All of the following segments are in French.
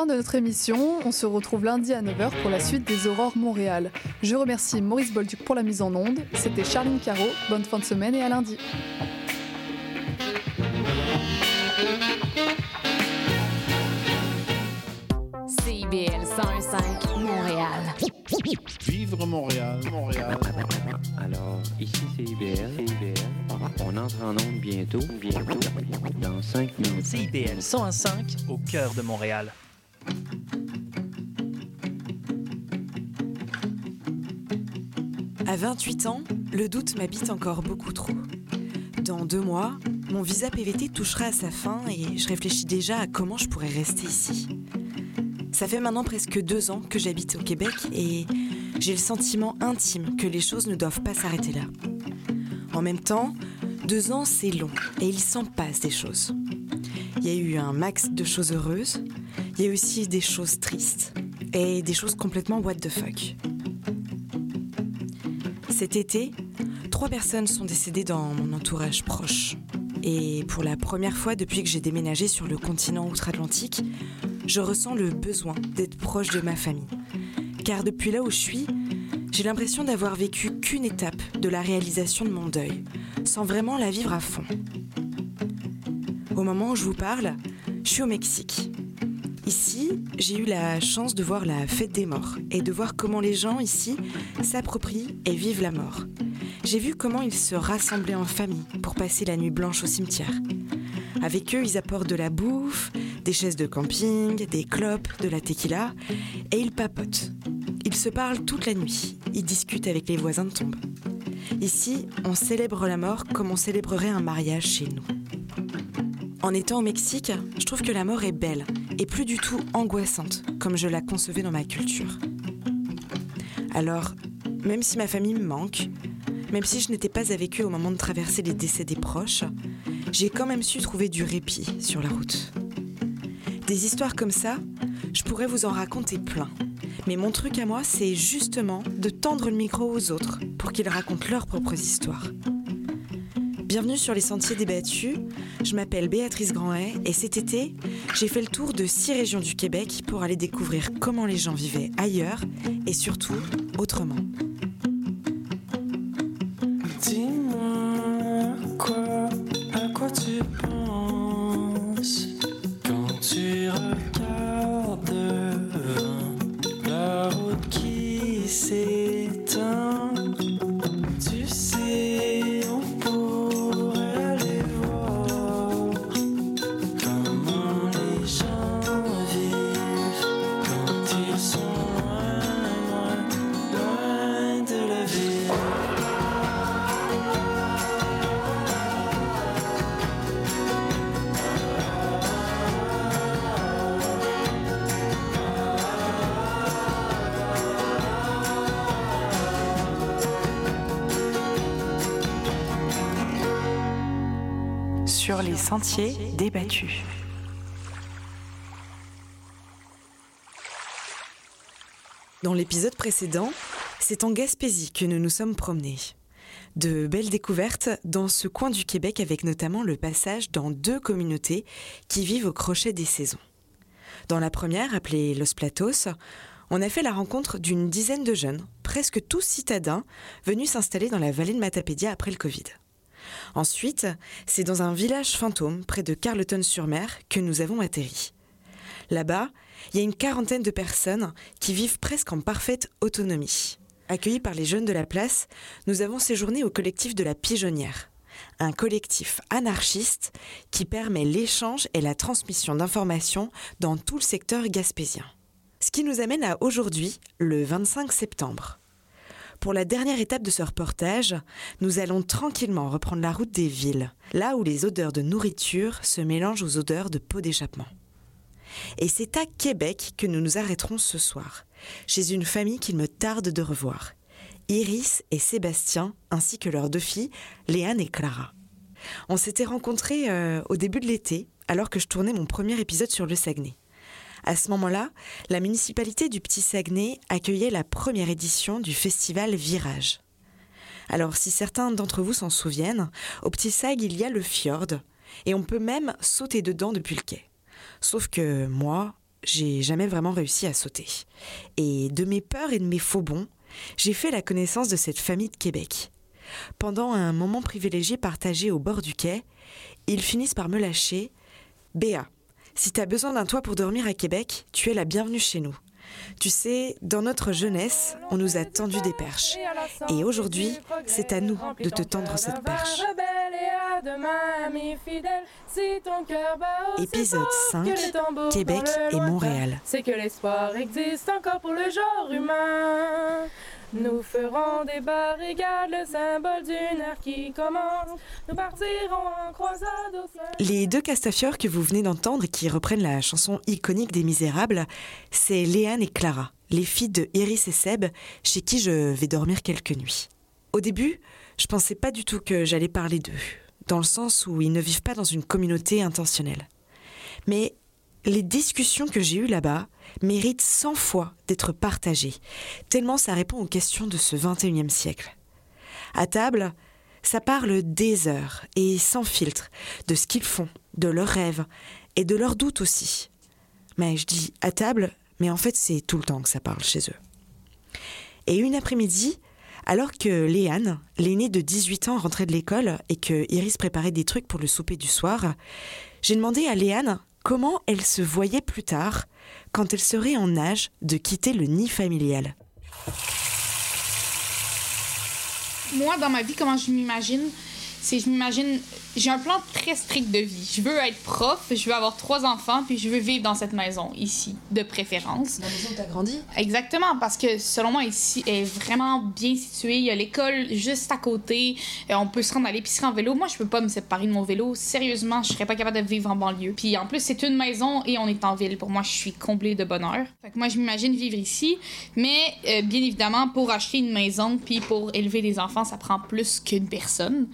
fin de notre émission. On se retrouve lundi à 9h pour la suite des Aurores Montréal. Je remercie Maurice Bolduc pour la mise en onde. C'était Charline Caro. Bonne fin de semaine et à lundi. CIBL 105 Montréal. Vivre Montréal, Montréal. Alors, ici c'est IBL. CIBL. On entre en onde bientôt. Bientôt. Dans 5 minutes. CIBL 105 au cœur de Montréal. À 28 ans, le doute m'habite encore beaucoup trop. Dans deux mois, mon visa PVT touchera à sa fin et je réfléchis déjà à comment je pourrais rester ici. Ça fait maintenant presque deux ans que j'habite au Québec et j'ai le sentiment intime que les choses ne doivent pas s'arrêter là. En même temps, deux ans c'est long et il s'en passe des choses. Il y a eu un max de choses heureuses, il y a aussi des choses tristes et des choses complètement what the fuck. Cet été, trois personnes sont décédées dans mon entourage proche. Et pour la première fois depuis que j'ai déménagé sur le continent outre-Atlantique, je ressens le besoin d'être proche de ma famille. Car depuis là où je suis, j'ai l'impression d'avoir vécu qu'une étape de la réalisation de mon deuil, sans vraiment la vivre à fond. Au moment où je vous parle, je suis au Mexique. Ici, j'ai eu la chance de voir la fête des morts et de voir comment les gens ici s'approprient et vivent la mort. J'ai vu comment ils se rassemblaient en famille pour passer la nuit blanche au cimetière. Avec eux, ils apportent de la bouffe, des chaises de camping, des clopes, de la tequila, et ils papotent. Ils se parlent toute la nuit, ils discutent avec les voisins de tombe. Ici, on célèbre la mort comme on célébrerait un mariage chez nous. En étant au Mexique, je trouve que la mort est belle et plus du tout angoissante comme je la concevais dans ma culture. Alors, même si ma famille me manque, même si je n'étais pas avec eux au moment de traverser les décès des proches, j'ai quand même su trouver du répit sur la route. Des histoires comme ça, je pourrais vous en raconter plein. Mais mon truc à moi, c'est justement de tendre le micro aux autres pour qu'ils racontent leurs propres histoires. Bienvenue sur les sentiers débattus. Je m'appelle Béatrice Grandet et cet été, j'ai fait le tour de six régions du Québec pour aller découvrir comment les gens vivaient ailleurs et surtout autrement. Dis-moi à quoi tu penses quand tu regardes qui s'étend. Tu sais, Sentiers débattus. Dans l'épisode précédent, c'est en Gaspésie que nous nous sommes promenés. De belles découvertes dans ce coin du Québec avec notamment le passage dans deux communautés qui vivent au crochet des saisons. Dans la première, appelée Los Platos, on a fait la rencontre d'une dizaine de jeunes, presque tous citadins, venus s'installer dans la vallée de Matapédia après le Covid. Ensuite, c'est dans un village fantôme près de Carleton-sur-Mer que nous avons atterri. Là-bas, il y a une quarantaine de personnes qui vivent presque en parfaite autonomie. Accueillis par les jeunes de la place, nous avons séjourné au collectif de la Pigeonnière, un collectif anarchiste qui permet l'échange et la transmission d'informations dans tout le secteur gaspésien. Ce qui nous amène à aujourd'hui, le 25 septembre. Pour la dernière étape de ce reportage, nous allons tranquillement reprendre la route des villes, là où les odeurs de nourriture se mélangent aux odeurs de pots d'échappement. Et c'est à Québec que nous nous arrêterons ce soir, chez une famille qu'il me tarde de revoir. Iris et Sébastien, ainsi que leurs deux filles, Léane et Clara. On s'était rencontrés euh, au début de l'été, alors que je tournais mon premier épisode sur le Saguenay. À ce moment-là, la municipalité du Petit Saguenay accueillait la première édition du festival Virage. Alors, si certains d'entre vous s'en souviennent, au Petit Sag, il y a le fjord, et on peut même sauter dedans depuis le quai. Sauf que moi, j'ai jamais vraiment réussi à sauter. Et de mes peurs et de mes faux bons, j'ai fait la connaissance de cette famille de Québec. Pendant un moment privilégié partagé au bord du quai, ils finissent par me lâcher. Béa, si t'as besoin d'un toit pour dormir à Québec, tu es la bienvenue chez nous. Tu sais, dans notre jeunesse, on nous a tendu des perches. Et aujourd'hui, c'est à nous de te tendre cette perche. Épisode 5, Québec et Montréal. C'est que l'espoir existe encore pour le genre humain. Nous ferons des barricades, le symbole d'une ère qui commence. Nous partirons en croisade au. Les deux Castafiores que vous venez d'entendre et qui reprennent la chanson iconique des Misérables, c'est Léane et Clara, les filles de Iris et Seb, chez qui je vais dormir quelques nuits. Au début, je pensais pas du tout que j'allais parler d'eux, dans le sens où ils ne vivent pas dans une communauté intentionnelle. Mais les discussions que j'ai eues là-bas méritent 100 fois d'être partagées, tellement ça répond aux questions de ce 21e siècle. À table, ça parle des heures et sans filtre de ce qu'ils font, de leurs rêves et de leurs doutes aussi. Mais je dis à table, mais en fait c'est tout le temps que ça parle chez eux. Et une après-midi, alors que Léane, l'aînée de 18 ans, rentrait de l'école et que Iris préparait des trucs pour le souper du soir, j'ai demandé à Léane comment elle se voyait plus tard, quand elle serait en âge de quitter le nid familial. moi, dans ma vie, comment je m'imagine, c'est je m'imagine, j'ai un plan très strict de vie. Je veux être prof, je veux avoir trois enfants, puis je veux vivre dans cette maison ici, de préférence. La maison où t'as grandi? Exactement, parce que selon moi, ici est vraiment bien située. Il y a l'école juste à côté. Euh, on peut se rendre à l'épicerie en vélo. Moi, je peux pas me séparer de mon vélo. Sérieusement, je serais pas capable de vivre en banlieue. Puis en plus, c'est une maison et on est en ville. Pour moi, je suis comblée de bonheur. Fait que moi, je m'imagine vivre ici. Mais euh, bien évidemment, pour acheter une maison puis pour élever des enfants, ça prend plus qu'une personne.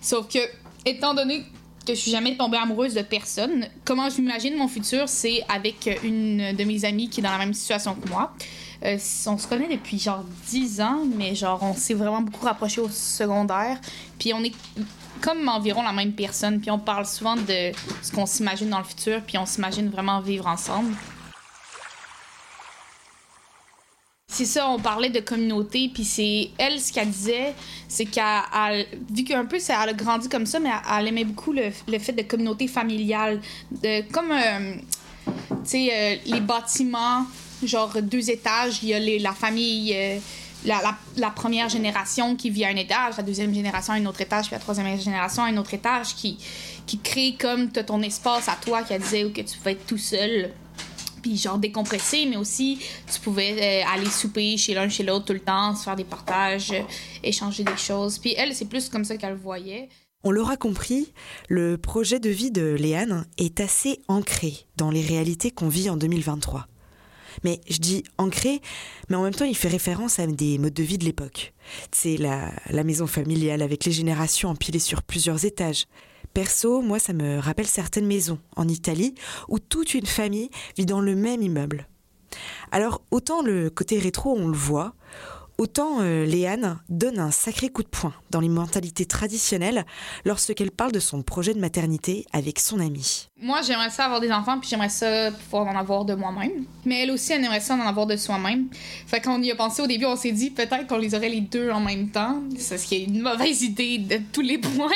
Sauf que, étant donné que je suis jamais tombée amoureuse de personne, comment je m'imagine mon futur, c'est avec une de mes amies qui est dans la même situation que moi. Euh, on se connaît depuis genre 10 ans, mais genre on s'est vraiment beaucoup rapprochés au secondaire. Puis on est comme environ la même personne. Puis on parle souvent de ce qu'on s'imagine dans le futur, puis on s'imagine vraiment vivre ensemble. C'est ça, on parlait de communauté, puis c'est elle ce qu'elle disait, c'est qu'elle, elle- vu qu'un peu ça, elle a grandi comme ça, mais elle, aimait beaucoup le, le fait de communauté familiale, de comme euh, tu sais euh, les bâtiments, genre deux étages, il y a les- la famille. euh, la, la- première génération qui vit à un étage, la deuxième génération à un autre étage, puis la troisième génération à un autre étage, qui, qui crée comme ton espace à toi, qu'elle disait, ou que tu pouvais être tout seul puis genre décompresser, mais aussi tu pouvais euh, aller souper chez l'un chez l'autre tout le temps, se faire des partages, euh, échanger des choses. Puis elle, c'est plus comme ça qu'elle le voyait. On l'aura compris, le projet de vie de Léane est assez ancré dans les réalités qu'on vit en 2023. Mais je dis ancré, mais en même temps il fait référence à des modes de vie de l'époque. C'est la, la maison familiale avec les générations empilées sur plusieurs étages. Perso, moi ça me rappelle certaines maisons en Italie où toute une famille vit dans le même immeuble. Alors autant le côté rétro on le voit, autant euh, Léane donne un sacré coup de poing dans les mentalités traditionnelles lorsqu'elle parle de son projet de maternité avec son amie. Moi, j'aimerais ça avoir des enfants, puis j'aimerais ça pouvoir en avoir de moi-même. Mais elle aussi, elle aimerait ça en avoir de soi-même. Fait qu'on y a pensé au début, on s'est dit peut-être qu'on les aurait les deux en même temps. C'est ce qui est une mauvaise idée de tous les points.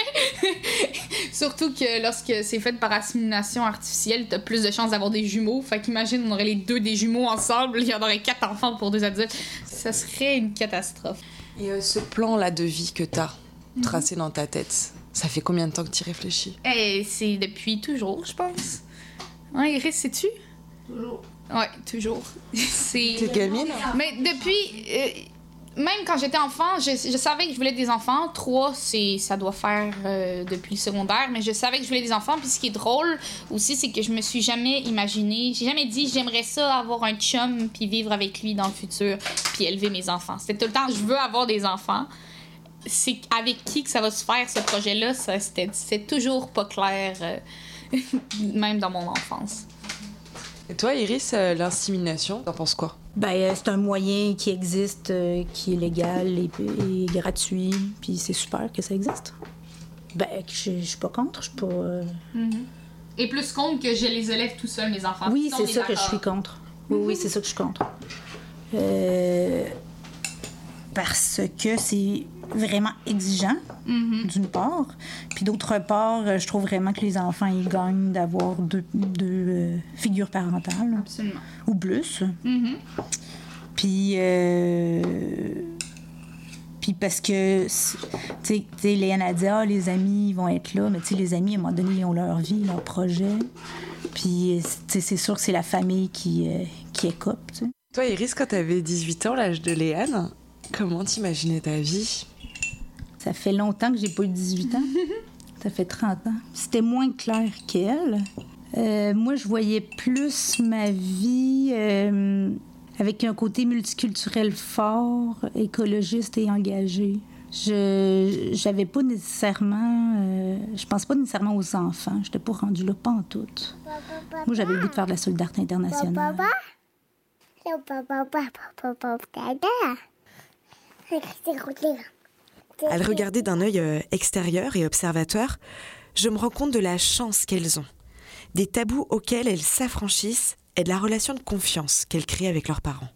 Surtout que lorsque c'est fait par assimilation artificielle, t'as plus de chances d'avoir des jumeaux. Fait qu'imagine, on aurait les deux des jumeaux ensemble, il y en aurait quatre enfants pour deux adultes. Ça serait une catastrophe. Et ce plan-là de vie que t'as tracé dans ta tête, ça fait combien de temps que tu réfléchis? Et c'est depuis toujours, je pense. Ouais, Iris, sais-tu? Toujours. Ouais, toujours. c'est. T'es gamine? Mais depuis. euh, même quand j'étais enfant, je, je savais que je voulais des enfants. Trois, c'est, ça doit faire euh, depuis le secondaire, mais je savais que je voulais des enfants. Puis ce qui est drôle aussi, c'est que je me suis jamais imaginé, j'ai jamais dit j'aimerais ça avoir un chum puis vivre avec lui dans le futur puis élever mes enfants. C'était tout le temps je veux avoir des enfants. C'est avec qui que ça va se faire ce projet-là, ça, c'était, c'était toujours pas clair, euh, même dans mon enfance. Et toi, Iris, euh, l'insémination, t'en penses quoi? Ben, euh, c'est un moyen qui existe, euh, qui est légal et, et gratuit, puis c'est super que ça existe. Ben, je, je suis pas contre, je suis pas. euh, est plus contre que je les élève tout seul, mes enfants. Oui, c'est ça que je suis contre. Oui, oui, c'est ça que je suis contre. Euh, parce que c'est vraiment exigeant, Mhm. d'une part. Puis d'autre part, euh, je trouve vraiment que les enfants, ils gagnent d'avoir deux, deux, euh, figures parentales. Absolument. Ou plus. Mhm. Puis, euh, puis parce que, tu sais- tu sais, Léane a dit, ah, les amis, ils vont être là. Mais tu sais, les amis, à un moment donné, ils ont leur vie, leur projet. Puis, tu sais, c'est sûr que c'est la famille qui, euh, qui écope, tu sais. Toi, Iris, quand t'avais 18 ans, l'âge de Léane, comment t'imaginais ta vie? Ça fait longtemps que j'ai pas eu 18 ans. Ça fait 30 ans. C'était moins clair qu'elle. Euh, moi, je voyais plus ma vie euh, avec un côté multiculturel fort, écologiste et engagé. Je j'avais pas nécessairement... euh, je pense pas nécessairement aux enfants. J'étais pas rendue là, pas en tout. Moi, j'avais le goût de faire de la solidarité internationale. À le regarder d'un œil euh, extérieur et observateur, je me rends compte de la chance qu'elles ont, des tabous auxquels elles s'affranchissent et de la relation de confiance qu'elles créent avec leurs parents.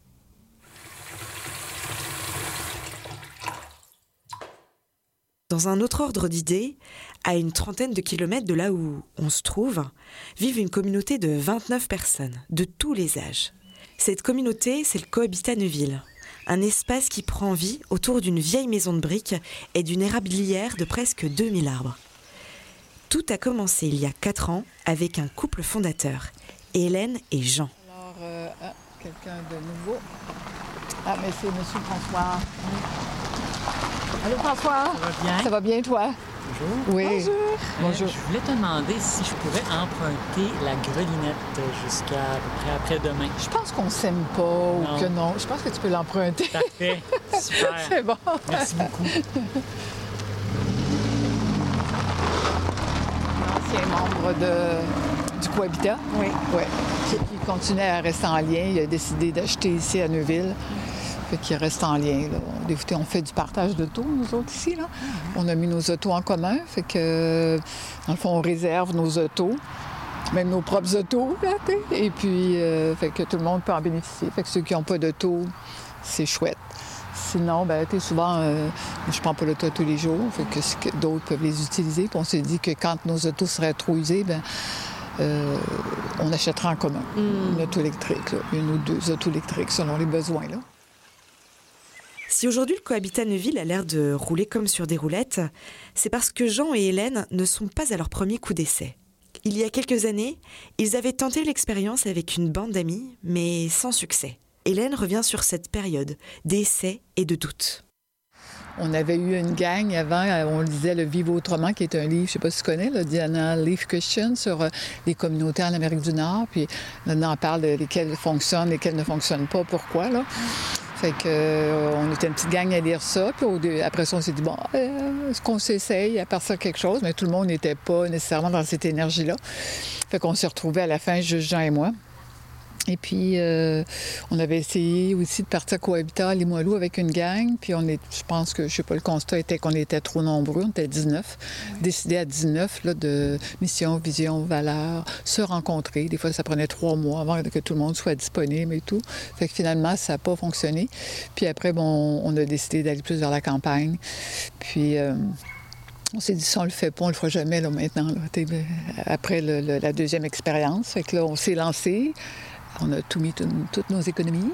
Dans un autre ordre d'idées, à une trentaine de kilomètres de là où on se trouve, vivent une communauté de 29 personnes, de tous les âges. Cette communauté, c'est le Cohabitat Neuville, un espace qui prend vie autour d'une vieille maison de briques et d'une érablière de presque 2000 arbres. Tout a commencé il y a 4 ans avec un couple fondateur, Hélène et Jean. Alors, euh, ah, quelqu'un de nouveau. Ah, mais c'est Monsieur François. Allô, François? Ça va bien? Ça va bien, toi? Bonjour. Oui. Bonjour. Bonjour. Euh, je voulais te demander si je pourrais emprunter la grelinette jusqu'à à peu près après-demain. Je pense qu'on s'aime pas ou que non. Je pense que tu peux l'emprunter. Parfait. Super. c'est bon. Merci beaucoup. Ancien membre de, du Cohabitat. Oui. Oui. Il continuait à rester en lien. Il a décidé d'acheter ici à Neuville. Fait qu'il reste en lien. Là. On, fait du partage d'autos, nous autres, ici. Là. On a mis nos autos en commun. Fait que, dans le fond, on réserve nos autos. Même nos propres autos, là. Et puis, euh, fait que tout le monde peut en bénéficier. Fait que ceux qui n'ont pas d'auto, c'est chouette. Sinon, ben, souvent, euh, je prends pas l'auto tous les jours. Fait que, d'autres peuvent les utiliser. Puis on s'est dit que quand nos autos seraient trop usées, ben, euh, on achètera en commun une auto électrique, là. une ou deux autos électriques selon les besoins. Là. Si aujourd'hui le cohabitat Neuville a l'air de rouler comme sur des roulettes, c'est parce que Jean et Hélène ne sont pas à leur premier coup d'essai. Il y a quelques années, ils avaient tenté l'expérience avec une bande d'amis, mais sans succès. Hélène revient sur cette période d'essais et de doutes. On avait eu une gang avant, euh, on lisait Le Vivre autrement, qui est un livre, je sais pas si tu connais, là, Diana Leaf Christian, sur euh, les communautés en Amérique du Nord. Puis là, on en parle de lesquelles fonctionnent, lesquelles ne fonctionnent pas, pourquoi. Là. Fait que, euh, on était une petite gang à lire ça. Puis après ça, on s'est dit, bon, euh, est-ce qu'on s'essaye à partir de quelque chose? Mais tout le monde n'était pas nécessairement dans cette énergie-là. Fait qu'on s'est retrouvés à la fin, juste Jean et moi. Et puis, euh, on avait essayé aussi de partir cohabitat à Limoilou avec une gang. Puis, on est, je pense que, je sais pas, le constat était qu'on était trop nombreux. On était 19. Décidé à 19 là, de mission, vision, valeur, se rencontrer. Des fois, ça prenait trois mois avant que tout le monde soit disponible et tout. Fait que finalement, ça n'a pas fonctionné. Puis après, bon, on a décidé d'aller plus vers la campagne. Puis. euh, on s'est dit, si on le fait pas, on le fera jamais là, maintenant. là. Après le- le- la deuxième expérience. Fait que là, on s'est lancé. On a tout mis, tout- toutes nos économies.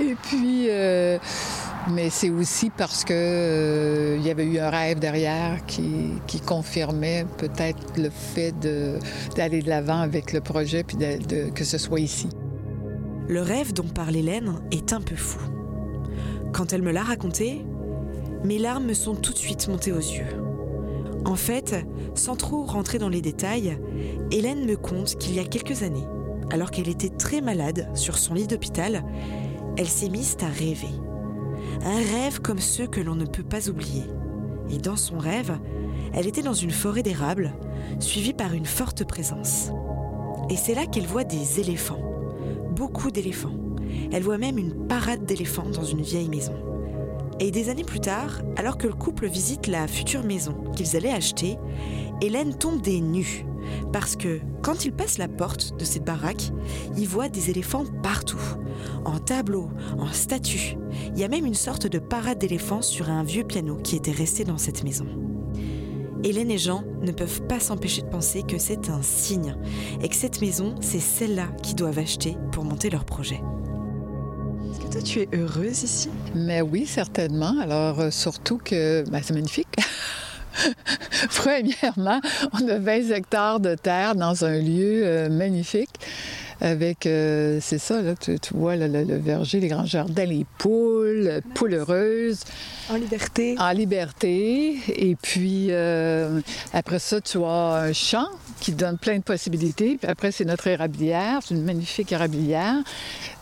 Et puis, euh, mais c'est aussi parce que euh, il y avait eu un rêve derrière qui, confirmait peut-être le fait d'aller de l'avant avec le projet puis que ce soit ici. Le rêve dont parle Hélène est un peu fou. Quand elle me l'a raconté, mes larmes me sont tout de suite montées aux yeux. En fait, sans trop rentrer dans les détails, Hélène me conte qu'il y a quelques années, alors qu'elle était très malade sur son lit d'hôpital, elle s'est mise à rêver. Un rêve comme ceux que l'on ne peut pas oublier. Et dans son rêve, elle était dans une forêt d'érables, suivie par une forte présence. Et c'est là qu'elle voit des éléphants beaucoup d'éléphants. Elle voit même une parade d'éléphants dans une vieille maison. Et des années plus tard, alors que le couple visite la future maison qu'ils allaient acheter, Hélène tombe des nues Parce que quand il passe la porte de cette baraque, il voit des éléphants partout. En tableau, en statue. Il y a même une sorte de parade d'éléphants sur un vieux piano qui était resté dans cette maison. Hélène et Jean ne peuvent pas s'empêcher de penser que c'est un signe et que cette maison, c'est celle-là qu'ils doivent acheter pour monter leur projet. Est-ce que toi, tu es heureuse ici? Mais oui, certainement. Alors, euh, surtout que ben, c'est magnifique. Premièrement, on a 20 hectares de terre dans un lieu euh, magnifique avec, euh, c'est ça, là, tu, tu vois le, le- le verger, les grands jardins, les poules, euh, poules heureuses. En liberté. En liberté. Et puis, euh, après ça, tu as un champ qui donne plein de possibilités. Puis après, c'est notre érablière. C'est une magnifique érablière.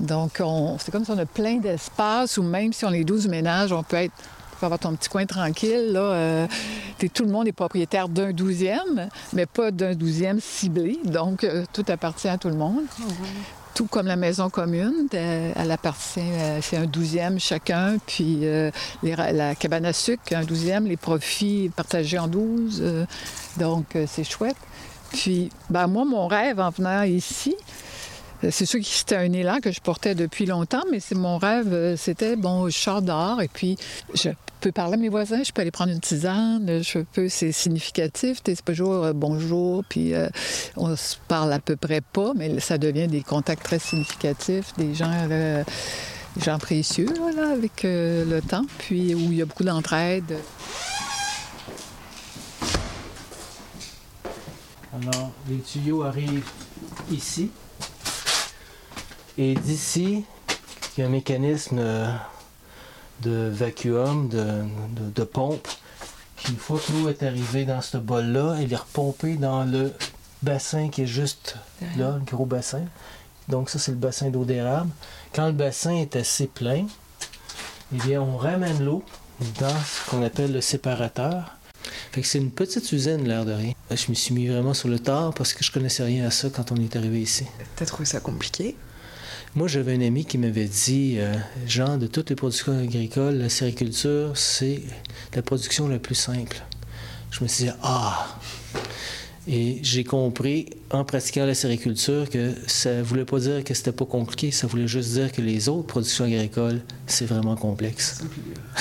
Donc, on- c'est comme si on a plein d'espace où même si on est 12 ménages, on peut être tu peux avoir ton petit coin tranquille. Là, Euh, tout le monde est propriétaire d'un douzième, mais pas d'un douzième ciblé. Donc, euh, tout appartient à tout le monde. Tout comme la maison commune, elle appartient, euh, c'est un douzième chacun, puis euh, les la cabane à sucre, un douzième, les profits partagés en douze, donc c'est chouette. Puis, ben, moi, mon rêve en venant ici, c'est sûr que c'était un élan que je portais depuis longtemps, mais c'est mon rêve, euh, c'était, bon, je sors dehors et puis je peux parler à mes voisins, je peux aller prendre une tisane, je peux, c'est significatif, c'est pas toujours euh, bonjour, puis euh, on se parle à peu près pas, mais ça devient des contacts très significatifs, des gens, des gens précieux, là, avec euh, le temps, puis où il y a beaucoup d'entraide. Alors, les tuyaux arrivent ici. Et d'ici, il y a un mécanisme euh, de vacuum, de, de- de pompe. Puis une fois que l'eau est arrivée dans ce bol-là, elle est repompée dans le bassin qui est juste là, le gros bassin. Donc ça, c'est le bassin d'eau d'érable. Quand le bassin est assez plein, eh bien, on ramène l'eau dans ce qu'on appelle le séparateur. Fait que c'est une petite usine, l'air de rien. Je me suis mis vraiment sur le tard parce que je connaissais rien à ça quand on est arrivé ici. T'as trouvé ça compliqué? Moi, j'avais un ami qui m'avait dit, euh, Jean, de toutes les productions agricoles, la sériculture, c'est la production la plus simple. Je me suis dit, ah! Et j'ai compris, en pratiquant la sériculture, que ça voulait pas dire que c'était pas compliqué, ça voulait juste dire que les autres productions agricoles, c'est vraiment complexe.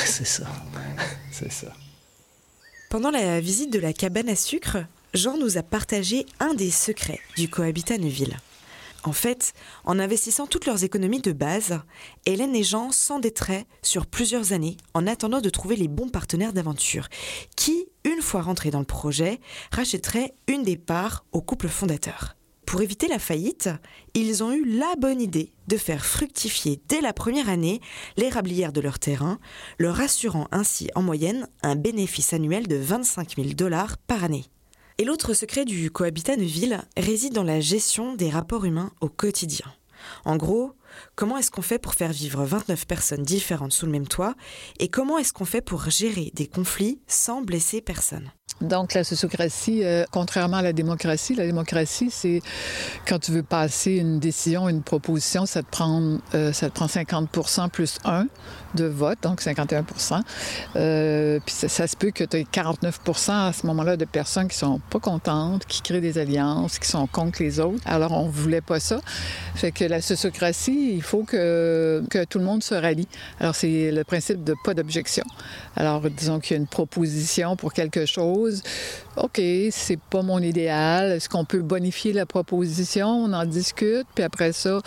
c'est ça. c'est ça. Pendant la visite de la cabane à sucre, Jean nous a partagé un des secrets du cohabitat Neuville. En fait, en investissant toutes leurs économies de base, Hélène et Jean s'endetteraient sur plusieurs années en attendant de trouver les bons partenaires d'aventure, qui, une fois rentrés dans le projet, rachèteraient une des parts au couple fondateur. Pour éviter la faillite, ils ont eu la bonne idée de faire fructifier dès la première année l'érablière de leur terrain, leur assurant ainsi en moyenne un bénéfice annuel de 25 000 dollars par année. Et l'autre secret du cohabitat Neuville réside dans la gestion des rapports humains au quotidien. En gros, comment est-ce qu'on fait pour faire vivre 29 personnes différentes sous le même toit et comment est-ce qu'on fait pour gérer des conflits sans blesser personne? Donc, la sociocratie, euh, contrairement à la démocratie, la démocratie, c'est quand tu veux passer une décision, une proposition, ça te prend, euh, ça te prend 50% plus 1 de vote, donc 51 Euh, Puis ça, se peut que tu aies 49 à ce moment-là de personnes qui sont pas contentes, qui créent des alliances, qui sont contre les autres. Alors, on voulait pas ça. Fait que la sociocratie, il faut que, que tout le monde se rallie. Alors, c'est le principe de pas d'objection. Alors, disons qu'il y a une proposition pour quelque chose. OK, c'est pas mon idéal. Est-ce qu'on peut bonifier la proposition? On en discute, puis après ça,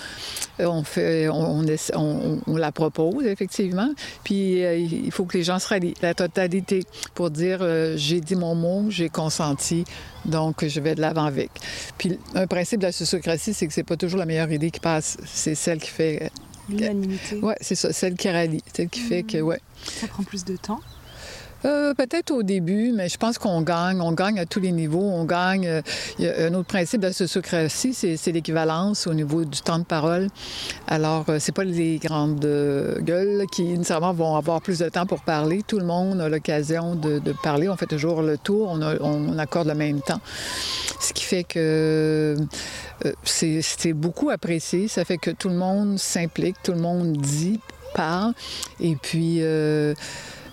on, fait, on, la propose, effectivement. Puis euh, il faut que les gens se rallient, la totalité, pour dire euh, j'ai dit mon mot, j'ai consenti, donc je vais de l'avant avec. Puis un principe de la sociocratie, c'est que c'est pas toujours la meilleure idée qui passe, c'est celle qui fait. L'unanimité. Oui, c'est ça, celle qui rallie, celle qui fait que, ouais. Ça prend plus de temps. Euh, Peut-être au début, mais je pense qu'on gagne. On gagne à tous les niveaux. On gagne. euh, un autre principe de la sociocratie, c'est l'équivalence au niveau du temps de parole. Alors, euh, c'est pas les grandes gueules qui nécessairement vont avoir plus de temps pour parler. Tout le monde a l'occasion de, parler. On fait toujours le tour. On, accorde le même temps. Ce qui fait que c'est beaucoup apprécié. Ça fait que tout le monde s'implique, tout le monde dit, parle. Et puis,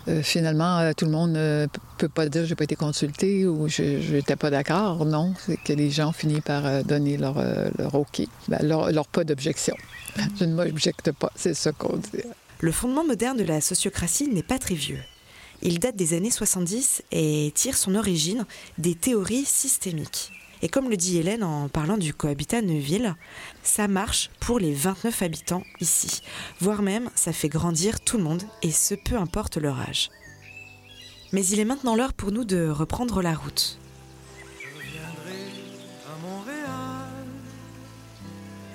euh, finalement, euh, tout le monde ne peut pas dire j'ai pas été consulté ou je n'étais pas d'accord. Non, c'est que les gens finissent par euh, donner leur, OK, Ben, leur, pas d'objection. Je ne m'objecte pas, c'est ça qu'on dit. Le fondement moderne de la sociocratie n'est pas très vieux. Il date des années 70 et tire son origine des théories systémiques. Et comme le dit Hélène en parlant du cohabitat Neuville, ça marche pour les 29 habitants ici. Voire même, ça fait grandir tout le monde, et ce peu importe leur âge. Mais il est maintenant l'heure pour nous de reprendre la route.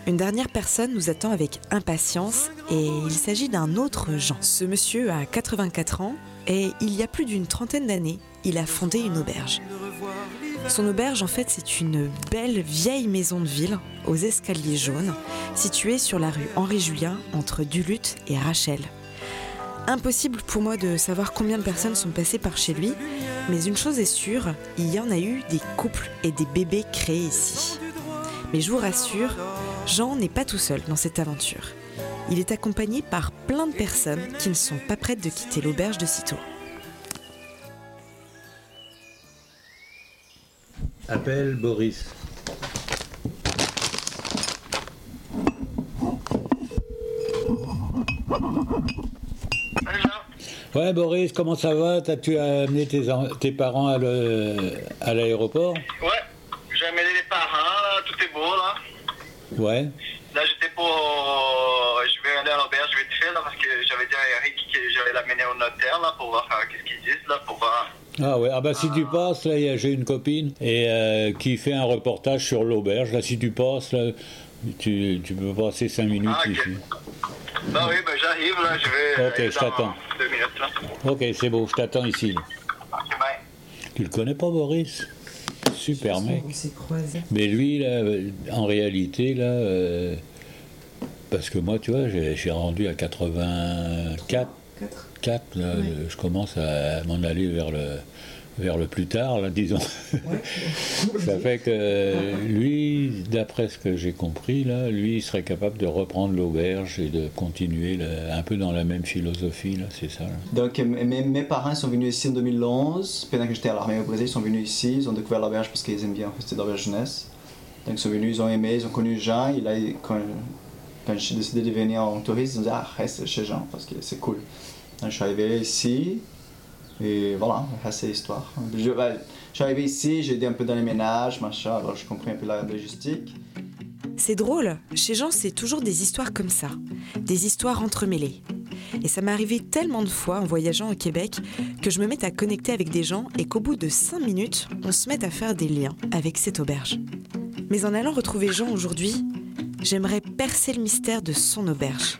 Une dernière personne nous attend avec impatience et il s'agit d'un autre Jean. Ce monsieur a 84 ans et il y a plus d'une trentaine d'années, il a fondé une auberge. Son auberge, en fait, c'est une belle vieille maison de ville aux escaliers jaunes, située sur la rue Henri-Julien entre Duluth et Rachel. Impossible pour moi de savoir combien de personnes sont passées par chez lui, mais une chose est sûre, il y en a eu des couples et des bébés créés ici. Mais je vous rassure, Jean n'est pas tout seul dans cette aventure. Il est accompagné par plein de personnes qui ne sont pas prêtes de quitter l'auberge de sitôt. Appelle Boris. Ouais, Boris, comment ça va? T'as-tu amené tes, en- tes parents à le- à l'aéroport? Ouais, j'ai amené les parents, là, tout est beau, là. Ouais. Là, j'étais pour. euh, je vais aller à l'auberge vite fait, là, parce que j'avais dit à Eric que j'allais l'amener au notaire, là, pour voir euh, qu'est-ce qu'ils disent, là, pour voir. Ah ouais, ah bah si tu passes, là, y a- j'ai une copine et euh, qui fait un reportage sur l'auberge. Là, si tu passes, là, tu, tu peux passer 5 minutes Ah, ici. Bah oui, ben j'arrive, là, je vais. Ok, je t'attends. Deux minutes, là. Ok, c'est beau, je t'attends ici. Tu le connais pas, Boris? Super mec. Mais lui, là, en réalité, là, euh, parce que moi, tu vois, j'ai j'ai rendu à 84, 4, là, euh, je commence à m'en aller vers le, vers le plus tard, là, disons. Ça fait que lui, d'après ce que j'ai compris, là, lui, il serait capable de reprendre l'auberge et de continuer là, un peu dans la même philosophie, là, c'est ça. là. Donc, mes, mes parents sont venus ici en 2011. Pendant que j'étais à l'armée au Brésil, ils sont venus ici. Ils ont découvert l'auberge parce qu'ils aiment bien rester dans la jeunesse. Donc, ils sont venus, ils ont aimé, ils ont connu Jean. Et là, quand, quand j'ai décidé de venir en touriste, ils ont dit Ah, reste chez Jean parce que c'est cool. Je suis arrivé ici. Et voilà, c'est l'histoire. Je, je suis arrivé ici, j'ai aidé un peu dans les ménages, machin. Alors, j'ai compris un peu la logistique. C'est drôle, chez Jean, c'est toujours des histoires comme ça, des histoires entremêlées. Et ça m'est arrivé tellement de fois en voyageant au Québec que je me mette à connecter avec des gens et qu'au bout de 5 minutes, on se mette à faire des liens avec cette auberge. Mais en allant retrouver Jean aujourd'hui, j'aimerais percer le mystère de son auberge.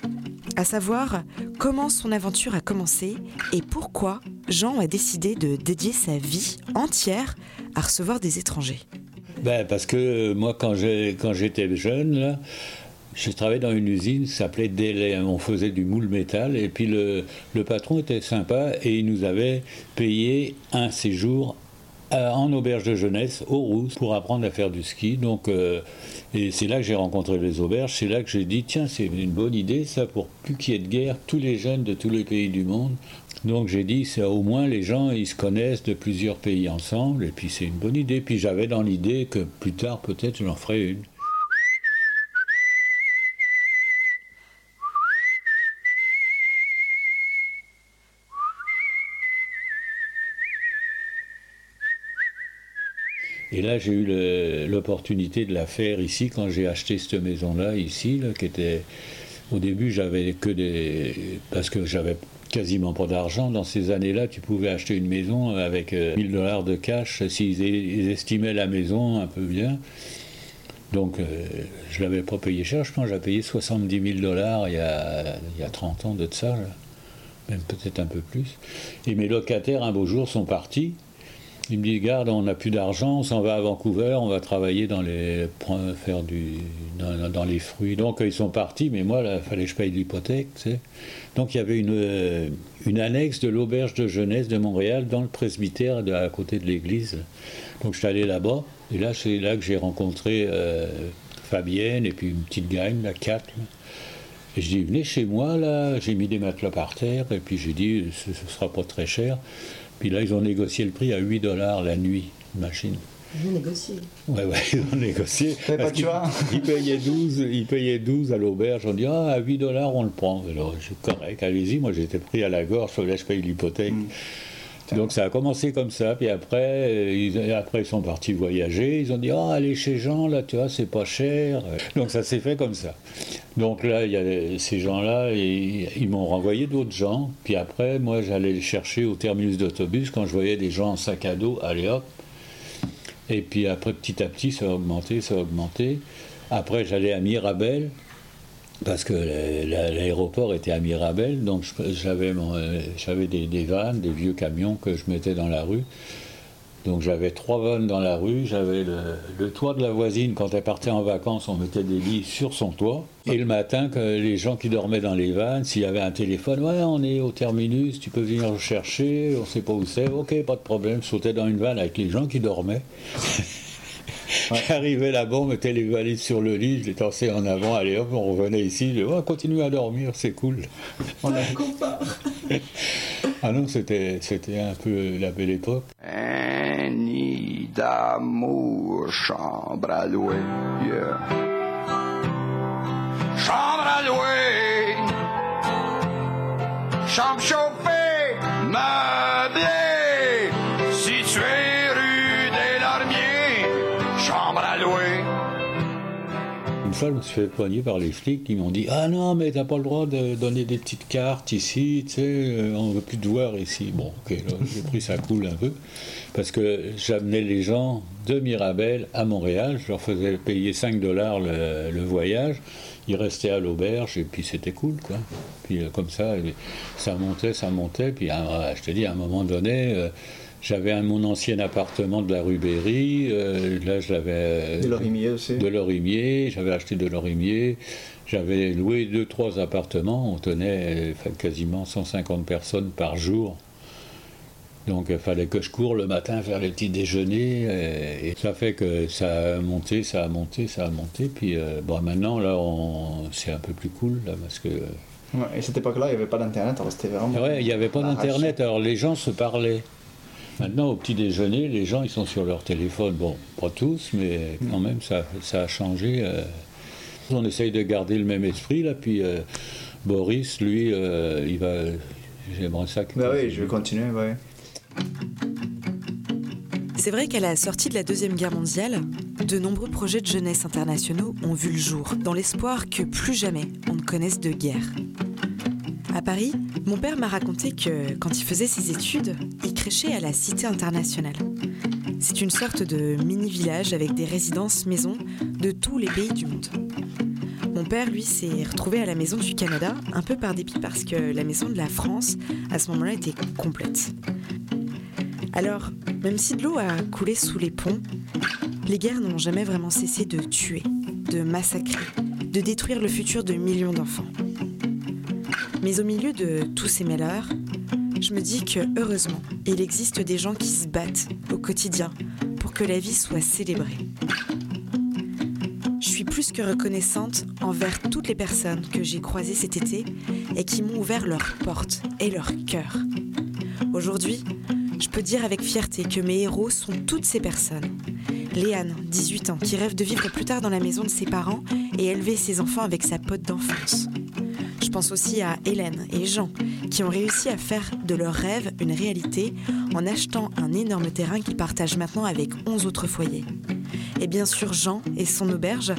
À savoir comment son aventure a commencé et pourquoi Jean a décidé de dédier sa vie entière à recevoir des étrangers. Ben, parce que euh, moi, quand j'étais jeune, là, j'ai travaillé dans une usine qui s'appelait Délai. On faisait du moule métal. Et puis le, le patron était sympa et il nous avait payé un séjour à- en auberge de jeunesse au Rousse pour apprendre à faire du ski. Donc, euh, et c'est là que j'ai rencontré les auberges. C'est là que j'ai dit tiens, c'est une bonne idée ça pour plus qu'il y ait de guerre, tous les jeunes de tous les pays du monde. Donc j'ai dit, c'est au moins les gens, ils se connaissent de plusieurs pays ensemble, et puis c'est une bonne idée. Puis j'avais dans l'idée que plus tard, peut-être, j'en ferai une. Et là, j'ai eu l'opportunité de la faire ici quand j'ai acheté cette maison-là, ici, qui était. Au début, j'avais que des. Parce que j'avais quasiment pas d'argent. Dans ces années-là, tu pouvais acheter une maison avec euh, 1000 dollars de cash s'ils ils estimaient la maison un peu bien. Donc, euh, je l'avais pas payé cher. Je pense j'ai payé 70 000 dollars il y a, il y a 30 ans de ça, même peut-être un peu plus. Et mes locataires, un beau jour, sont partis. Ils me disent, garde, on n'a plus d'argent, on s'en va à Vancouver, on va travailler dans les, faire du, dans, les fruits. Donc ils sont partis, mais moi, il fallait que je paye l'hypothèque. Donc il y avait une, euh, une annexe de l'auberge de jeunesse de Montréal dans le presbytère à côté de l'église. Donc je suis allé là-bas, et là c'est là que j'ai rencontré euh, Fabienne et puis une petite gang, la quatre. là. Et je dis, venez chez moi, là, j'ai mis des matelas par terre, et puis j'ai dit, ce ne sera pas très cher. Puis là, ils ont négocié le prix à 8 dollars la nuit, une machine. J'ai négocié. Ouais, ouais, ils ont négocié. Parce qu'ils- choix. Ils payaient 12, ils payaient 12 à l'auberge. On dit, ah, à 8 dollars, on le prend. Alors, je suis correct, allez-y. Moi, j'étais pris à la gorge, fallait que je paye l'hypothèque. Donc, ça a commencé comme ça. Puis après, euh, ils, après, ils sont partis voyager. Ils ont dit, ah, allez chez Jean, là, tu vois, c'est pas cher. Donc, ça s'est fait comme ça. Donc là, il y a ces gens-là, et ils m'ont renvoyé d'autres gens. Puis après, moi, j'allais les chercher au terminus d'autobus quand je voyais des gens en sac à dos. Allez hop, et puis après, petit à petit, ça a augmenté, ça a augmenté. Après, j'allais à Mirabel, parce que la- la- l'aéroport était à Mirabel, donc j'avais euh, des vannes, des vieux camions que je mettais dans la rue. Donc j'avais trois vannes dans la rue, j'avais le, le toit de la voisine, quand elle partait en vacances, on mettait des lits sur son toit. Et le matin, que les gens qui dormaient dans les vannes, s'il y avait un téléphone, ouais, on est au terminus, tu peux venir le chercher, on sait pas où c'est, ok, pas de problème, je sautais dans une vanne avec les gens qui dormaient. J'arrivais là-bas, on mettait les valises sur le lit, je les tassais en avant, allez hop, on revenait ici, je dis, ouais, continue à dormir, c'est cool. On a Ah non, c'était c'était un peu la belle époque. Nid d'amour, chambre à louer. Chambre à louer. Chambre chauffée. Je me suis fait poigner par les flics qui m'ont dit Ah non, mais t'as pas le droit de donner des petites cartes ici, tu sais, euh, on veut plus te voir ici. Bon, ok, j'ai pris ça cool un peu, parce que j'amenais les gens de Mirabel à Montréal, je leur faisais payer 5 dollars le, le voyage, ils restaient à l'auberge, et puis c'était cool, quoi. Puis euh, comme ça, ça montait, ça montait, puis euh, je te dis, à un moment donné, euh, j'avais mon ancien appartement de la rue Berry, euh, là je l'avais... De Lorimier aussi. De Lorimier, j'avais acheté de Lorimier, j'avais loué deux, trois appartements, on tenait euh, quasiment 150 personnes par jour. Donc il fallait que je cours le matin faire les petits déjeuners, euh, et ça fait que ça a monté, ça a monté, ça a monté, puis euh, bon maintenant là c'est un peu plus cool, là, parce que... Ouais, et cette époque-là, il n'y avait pas d'internet, alors c'était vraiment. Ouais, il n'y avait pas d'internet, alors les gens se parlaient. Maintenant, au petit déjeuner, les gens ils sont sur leur téléphone. Bon, pas tous, mais quand même, ça, ça a changé. euh. On essaye de garder le même esprit, là. Puis euh, Boris, lui, euh, il va. J'aimerais ça que. Bah oui, je vais continuer, ouais. C'est vrai qu'à la sortie de la Deuxième Guerre mondiale, de nombreux projets de jeunesse internationaux ont vu le jour, dans l'espoir que plus jamais on ne connaisse de guerre. À Paris, mon père m'a raconté que, quand il faisait ses études, il crêchait à la Cité internationale. C'est une sorte de mini-village avec des résidences maisons de tous les pays du monde. Mon père, lui, s'est retrouvé à la maison du Canada, un peu par dépit parce que la maison de la France, à ce moment-là, était complète. Alors, même si de l'eau a coulé sous les ponts, les guerres n'ont jamais vraiment cessé de tuer, de massacrer, de détruire le futur de millions d'enfants. Mais au milieu de tous ces malheurs, je me dis que heureusement, il existe des gens qui se battent au quotidien pour que la vie soit célébrée. Je suis plus que reconnaissante envers toutes les personnes que j'ai croisées cet été et qui m'ont ouvert leurs portes et leur cœur. Aujourd'hui, je peux dire avec fierté que mes héros sont toutes ces personnes. Léane, 18 ans, qui rêve de vivre plus tard dans la maison de ses parents et élever ses enfants avec sa pote d'enfance. Je pense aussi à Hélène et Jean, qui ont réussi à faire de leur rêve une réalité en achetant un énorme terrain qu'ils partagent maintenant avec 11 autres foyers. Et bien sûr Jean et son auberge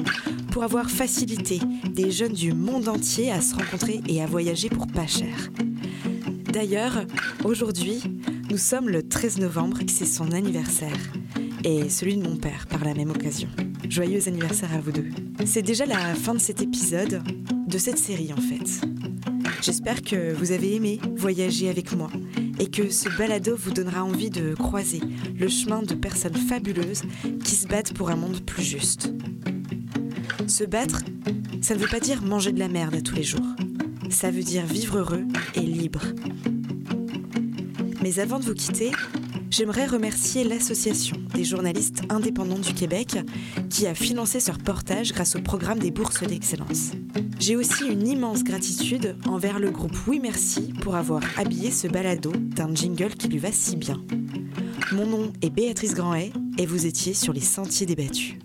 pour avoir facilité des jeunes du monde entier à se rencontrer et à voyager pour pas cher. D'ailleurs, aujourd'hui, nous sommes le 13 novembre, c'est son anniversaire. Et celui de mon père par la même occasion. Joyeux anniversaire à vous deux. C'est déjà la fin de cet épisode, de cette série en fait. J'espère que vous avez aimé voyager avec moi et que ce balado vous donnera envie de croiser le chemin de personnes fabuleuses qui se battent pour un monde plus juste. Se battre, ça ne veut pas dire manger de la merde à tous les jours. Ça veut dire vivre heureux et libre. Mais avant de vous quitter, J'aimerais remercier l'Association des journalistes indépendants du Québec qui a financé ce reportage grâce au programme des bourses d'excellence. J'ai aussi une immense gratitude envers le groupe Oui Merci pour avoir habillé ce balado d'un jingle qui lui va si bien. Mon nom est Béatrice Grandet et vous étiez sur les sentiers débattus.